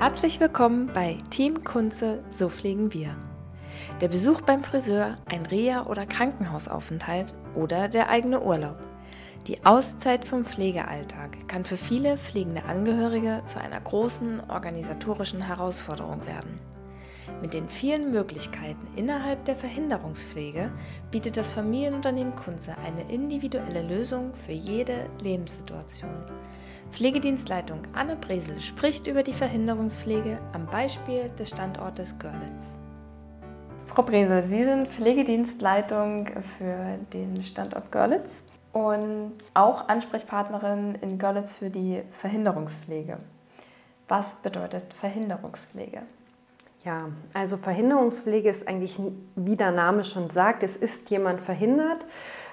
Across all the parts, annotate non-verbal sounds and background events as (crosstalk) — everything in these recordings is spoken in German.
Herzlich willkommen bei Team Kunze, so pflegen wir. Der Besuch beim Friseur, ein Reha- oder Krankenhausaufenthalt oder der eigene Urlaub. Die Auszeit vom Pflegealltag kann für viele pflegende Angehörige zu einer großen organisatorischen Herausforderung werden. Mit den vielen Möglichkeiten innerhalb der Verhinderungspflege bietet das Familienunternehmen Kunze eine individuelle Lösung für jede Lebenssituation. Pflegedienstleitung Anne Bresel spricht über die Verhinderungspflege am Beispiel des Standortes Görlitz. Frau Bresel, Sie sind Pflegedienstleitung für den Standort Görlitz und auch Ansprechpartnerin in Görlitz für die Verhinderungspflege. Was bedeutet Verhinderungspflege? Ja, also Verhinderungspflege ist eigentlich, wie der Name schon sagt, es ist jemand verhindert.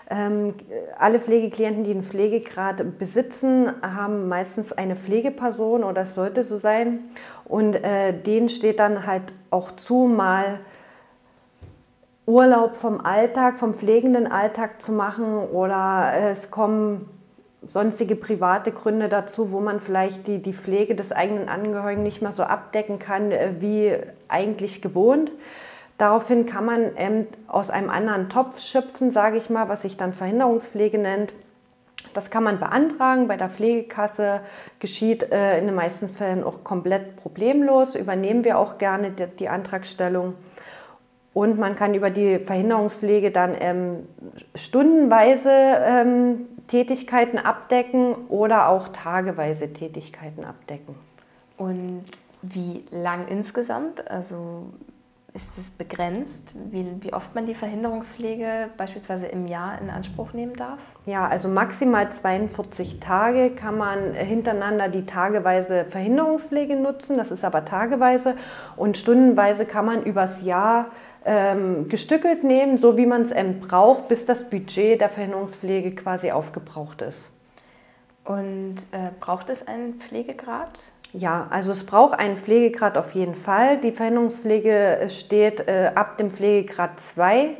Ähm, alle Pflegeklienten, die einen Pflegegrad besitzen, haben meistens eine Pflegeperson oder es sollte so sein. Und äh, denen steht dann halt auch zu, mal Urlaub vom Alltag, vom pflegenden Alltag zu machen oder es kommen sonstige private Gründe dazu, wo man vielleicht die, die Pflege des eigenen Angehörigen nicht mehr so abdecken kann äh, wie eigentlich gewohnt. Daraufhin kann man ähm, aus einem anderen Topf schöpfen, sage ich mal, was sich dann Verhinderungspflege nennt. Das kann man beantragen. Bei der Pflegekasse geschieht äh, in den meisten Fällen auch komplett problemlos. Übernehmen wir auch gerne die, die Antragstellung. Und man kann über die Verhinderungspflege dann ähm, stundenweise ähm, Tätigkeiten abdecken oder auch tageweise Tätigkeiten abdecken. Und wie lang insgesamt? Also ist es begrenzt, wie, wie, oft man die Verhinderungspflege beispielsweise im Jahr in Anspruch nehmen darf? Ja, also maximal 42 Tage kann man hintereinander die tageweise Verhinderungspflege nutzen. Das ist aber tageweise. Und stundenweise kann man übers Jahr ähm, gestückelt nehmen, so wie man es braucht, bis das Budget der Verhinderungspflege quasi aufgebraucht ist. Und äh, braucht es einen Pflegegrad? Ja, also es braucht einen Pflegegrad auf jeden Fall. Die Verhinderungspflege steht äh, ab dem Pflegegrad 2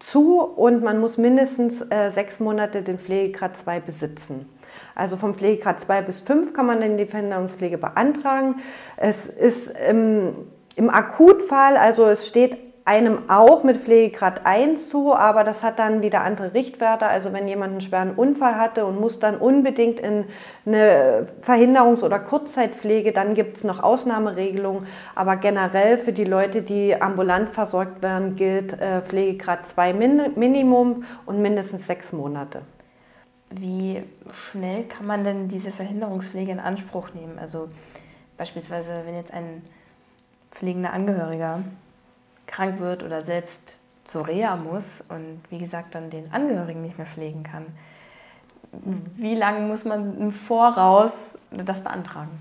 zu und man muss mindestens äh, sechs Monate den Pflegegrad 2 besitzen. Also vom Pflegegrad 2 bis 5 kann man dann die Verhinderungspflege beantragen. Es ist ähm, im Akutfall, also es steht einem auch mit Pflegegrad 1 zu, aber das hat dann wieder andere Richtwerte. Also wenn jemand einen schweren Unfall hatte und muss dann unbedingt in eine Verhinderungs- oder Kurzzeitpflege, dann gibt es noch Ausnahmeregelungen. Aber generell für die Leute, die ambulant versorgt werden, gilt äh, Pflegegrad 2 Minimum und mindestens sechs Monate. Wie schnell kann man denn diese Verhinderungspflege in Anspruch nehmen? Also beispielsweise, wenn jetzt ein pflegender Angehöriger krank wird oder selbst zur Reha muss und wie gesagt dann den Angehörigen nicht mehr pflegen kann. Wie lange muss man im Voraus das beantragen?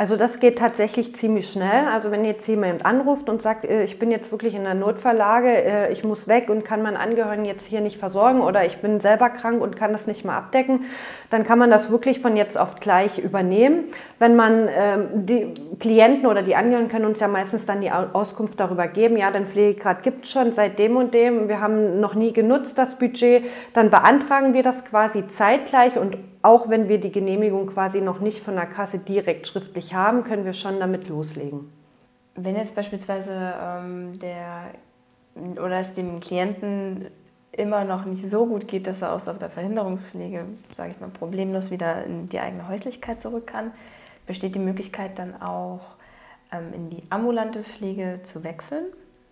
Also das geht tatsächlich ziemlich schnell. Also wenn jetzt jemand anruft und sagt, äh, ich bin jetzt wirklich in einer Notfalllage, äh, ich muss weg und kann meinen Angehörigen jetzt hier nicht versorgen oder ich bin selber krank und kann das nicht mehr abdecken, dann kann man das wirklich von jetzt auf gleich übernehmen. Wenn man ähm, die Klienten oder die Angehörigen können uns ja meistens dann die Auskunft darüber geben, ja, den Pflegegrad gibt es schon seit dem und dem, wir haben noch nie genutzt das Budget, dann beantragen wir das quasi zeitgleich und auch wenn wir die Genehmigung quasi noch nicht von der Kasse direkt schriftlich haben, können wir schon damit loslegen. Wenn jetzt beispielsweise ähm, der oder es dem Klienten immer noch nicht so gut geht, dass er aus der Verhinderungspflege, sage ich mal, problemlos wieder in die eigene Häuslichkeit zurück kann, besteht die Möglichkeit dann auch ähm, in die ambulante Pflege zu wechseln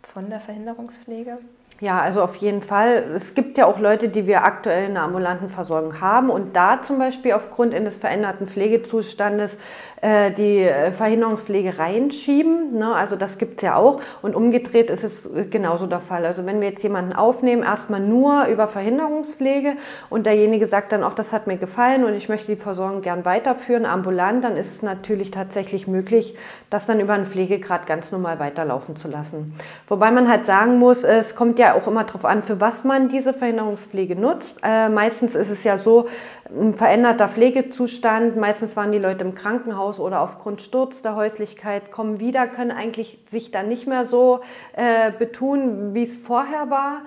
von der Verhinderungspflege? Ja, also auf jeden Fall. Es gibt ja auch Leute, die wir aktuell in der ambulanten Versorgung haben und da zum Beispiel aufgrund eines veränderten Pflegezustandes äh, die äh, Verhinderungspflege reinschieben. Ne? Also das gibt es ja auch. Und umgedreht ist es äh, genauso der Fall. Also wenn wir jetzt jemanden aufnehmen, erstmal nur über Verhinderungspflege und derjenige sagt dann auch, das hat mir gefallen und ich möchte die Versorgung gern weiterführen, ambulant, dann ist es natürlich tatsächlich möglich, das dann über einen Pflegegrad ganz normal weiterlaufen zu lassen. Wobei man halt sagen muss, es kommt ja auch immer darauf an, für was man diese Verhinderungspflege nutzt. Äh, meistens ist es ja so, ein veränderter Pflegezustand, meistens waren die Leute im Krankenhaus oder aufgrund Sturz der Häuslichkeit, kommen wieder, können eigentlich sich dann nicht mehr so äh, betun, wie es vorher war.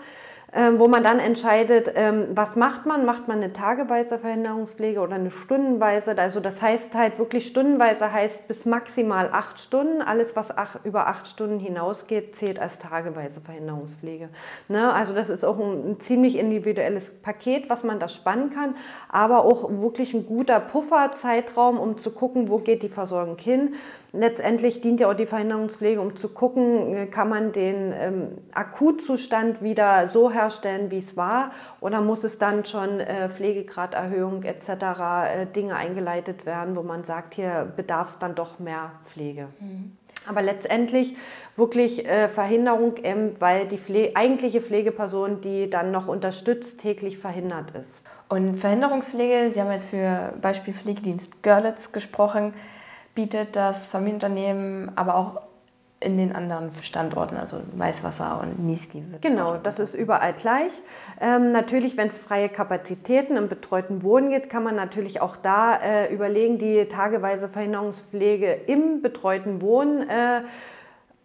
Ähm, wo man dann entscheidet, ähm, was macht man? Macht man eine tageweise Verhinderungspflege oder eine stundenweise? Also das heißt halt wirklich stundenweise heißt bis maximal acht Stunden. Alles, was über acht Stunden hinausgeht, zählt als tageweise Verhinderungspflege. Ne? Also das ist auch ein, ein ziemlich individuelles Paket, was man da spannen kann, aber auch wirklich ein guter Pufferzeitraum, um zu gucken, wo geht die Versorgung hin. Letztendlich dient ja auch die Verhinderungspflege, um zu gucken, äh, kann man den ähm, Akutzustand wieder so herstellen, wie es war, oder muss es dann schon äh, Pflegegraderhöhung etc. Äh, Dinge eingeleitet werden, wo man sagt, hier bedarf es dann doch mehr Pflege. Mhm. Aber letztendlich wirklich äh, Verhinderung, ähm, weil die Pfle eigentliche Pflegeperson, die dann noch unterstützt, täglich verhindert ist. Und Verhinderungspflege, Sie haben jetzt für Beispiel Pflegedienst Görlitz gesprochen bietet das Familienunternehmen aber auch in den anderen Standorten, also Weißwasser und Niesky. Genau, das ist überall gleich. Ähm, natürlich, wenn es freie Kapazitäten im betreuten Wohnen gibt, kann man natürlich auch da äh, überlegen, die tageweise Verhinderungspflege im betreuten Wohnen äh,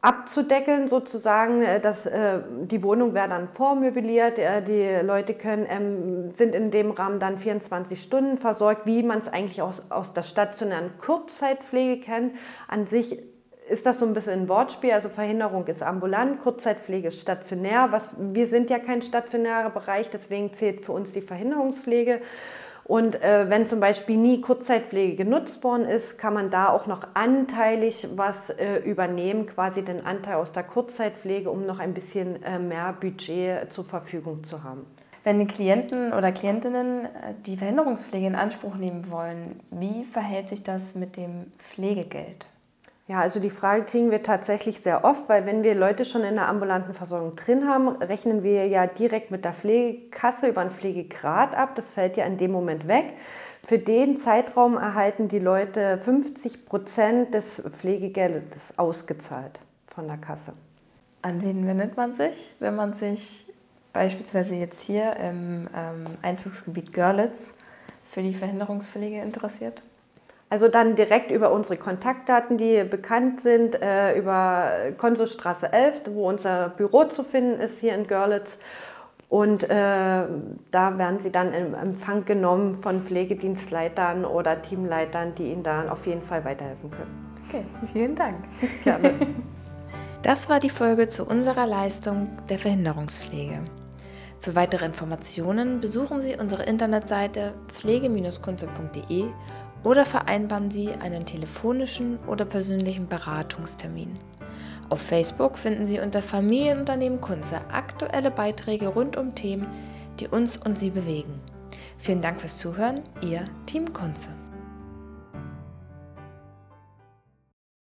abzudeckeln sozusagen. Äh, dass, äh, die Wohnung wäre dann vormöbliert, äh, die Leute können, ähm, sind in dem Rahmen dann 24 Stunden versorgt, wie man es eigentlich aus, aus der stationären Kurzzeitpflege kennt. An sich ist das so ein bisschen ein Wortspiel, also Verhinderung ist ambulant, Kurzzeitpflege ist stationär. Was, wir sind ja kein stationärer Bereich, deswegen zählt für uns die Verhinderungspflege. Und äh, wenn zum Beispiel nie Kurzzeitpflege genutzt worden ist, kann man da auch noch anteilig was äh, übernehmen, quasi den Anteil aus der Kurzzeitpflege, um noch ein bisschen äh, mehr Budget zur Verfügung zu haben. Wenn die Klienten oder Klientinnen äh, die Verhinderungspflege in Anspruch nehmen wollen, wie verhält sich das mit dem Pflegegeld? Ja, also die Frage kriegen wir tatsächlich sehr oft, weil wenn wir Leute schon in der ambulanten Versorgung drin haben, rechnen wir ja direkt mit der Pflegekasse über einen Pflegegrad ab. Das fällt ja in dem Moment weg. Für den Zeitraum erhalten die Leute 50 Prozent des Pflegegeldes ausgezahlt von der Kasse. An wen wendet man sich, wenn man sich beispielsweise jetzt hier im ähm, Einzugsgebiet Görlitz für die Verhinderungspflege interessiert? Also dann direkt über unsere Kontaktdaten, die bekannt sind, äh, über Konsulstraße 11, wo unser Büro zu finden ist hier in Görlitz. Und äh, da werden Sie dann im Empfang genommen von Pflegedienstleitern oder Teamleitern, die Ihnen dann auf jeden Fall weiterhelfen können. Okay, vielen Dank. Gerne. (laughs) Das war die Folge zu unserer Leistung der Verhinderungspflege. Für weitere Informationen besuchen Sie unsere Internetseite pflege-kunze.de oder vereinbaren Sie einen telefonischen oder persönlichen Beratungstermin. Auf Facebook finden Sie unter Familienunternehmen Kunze aktuelle Beiträge rund um Themen, die uns und Sie bewegen. Vielen Dank fürs Zuhören, Ihr Team Kunze.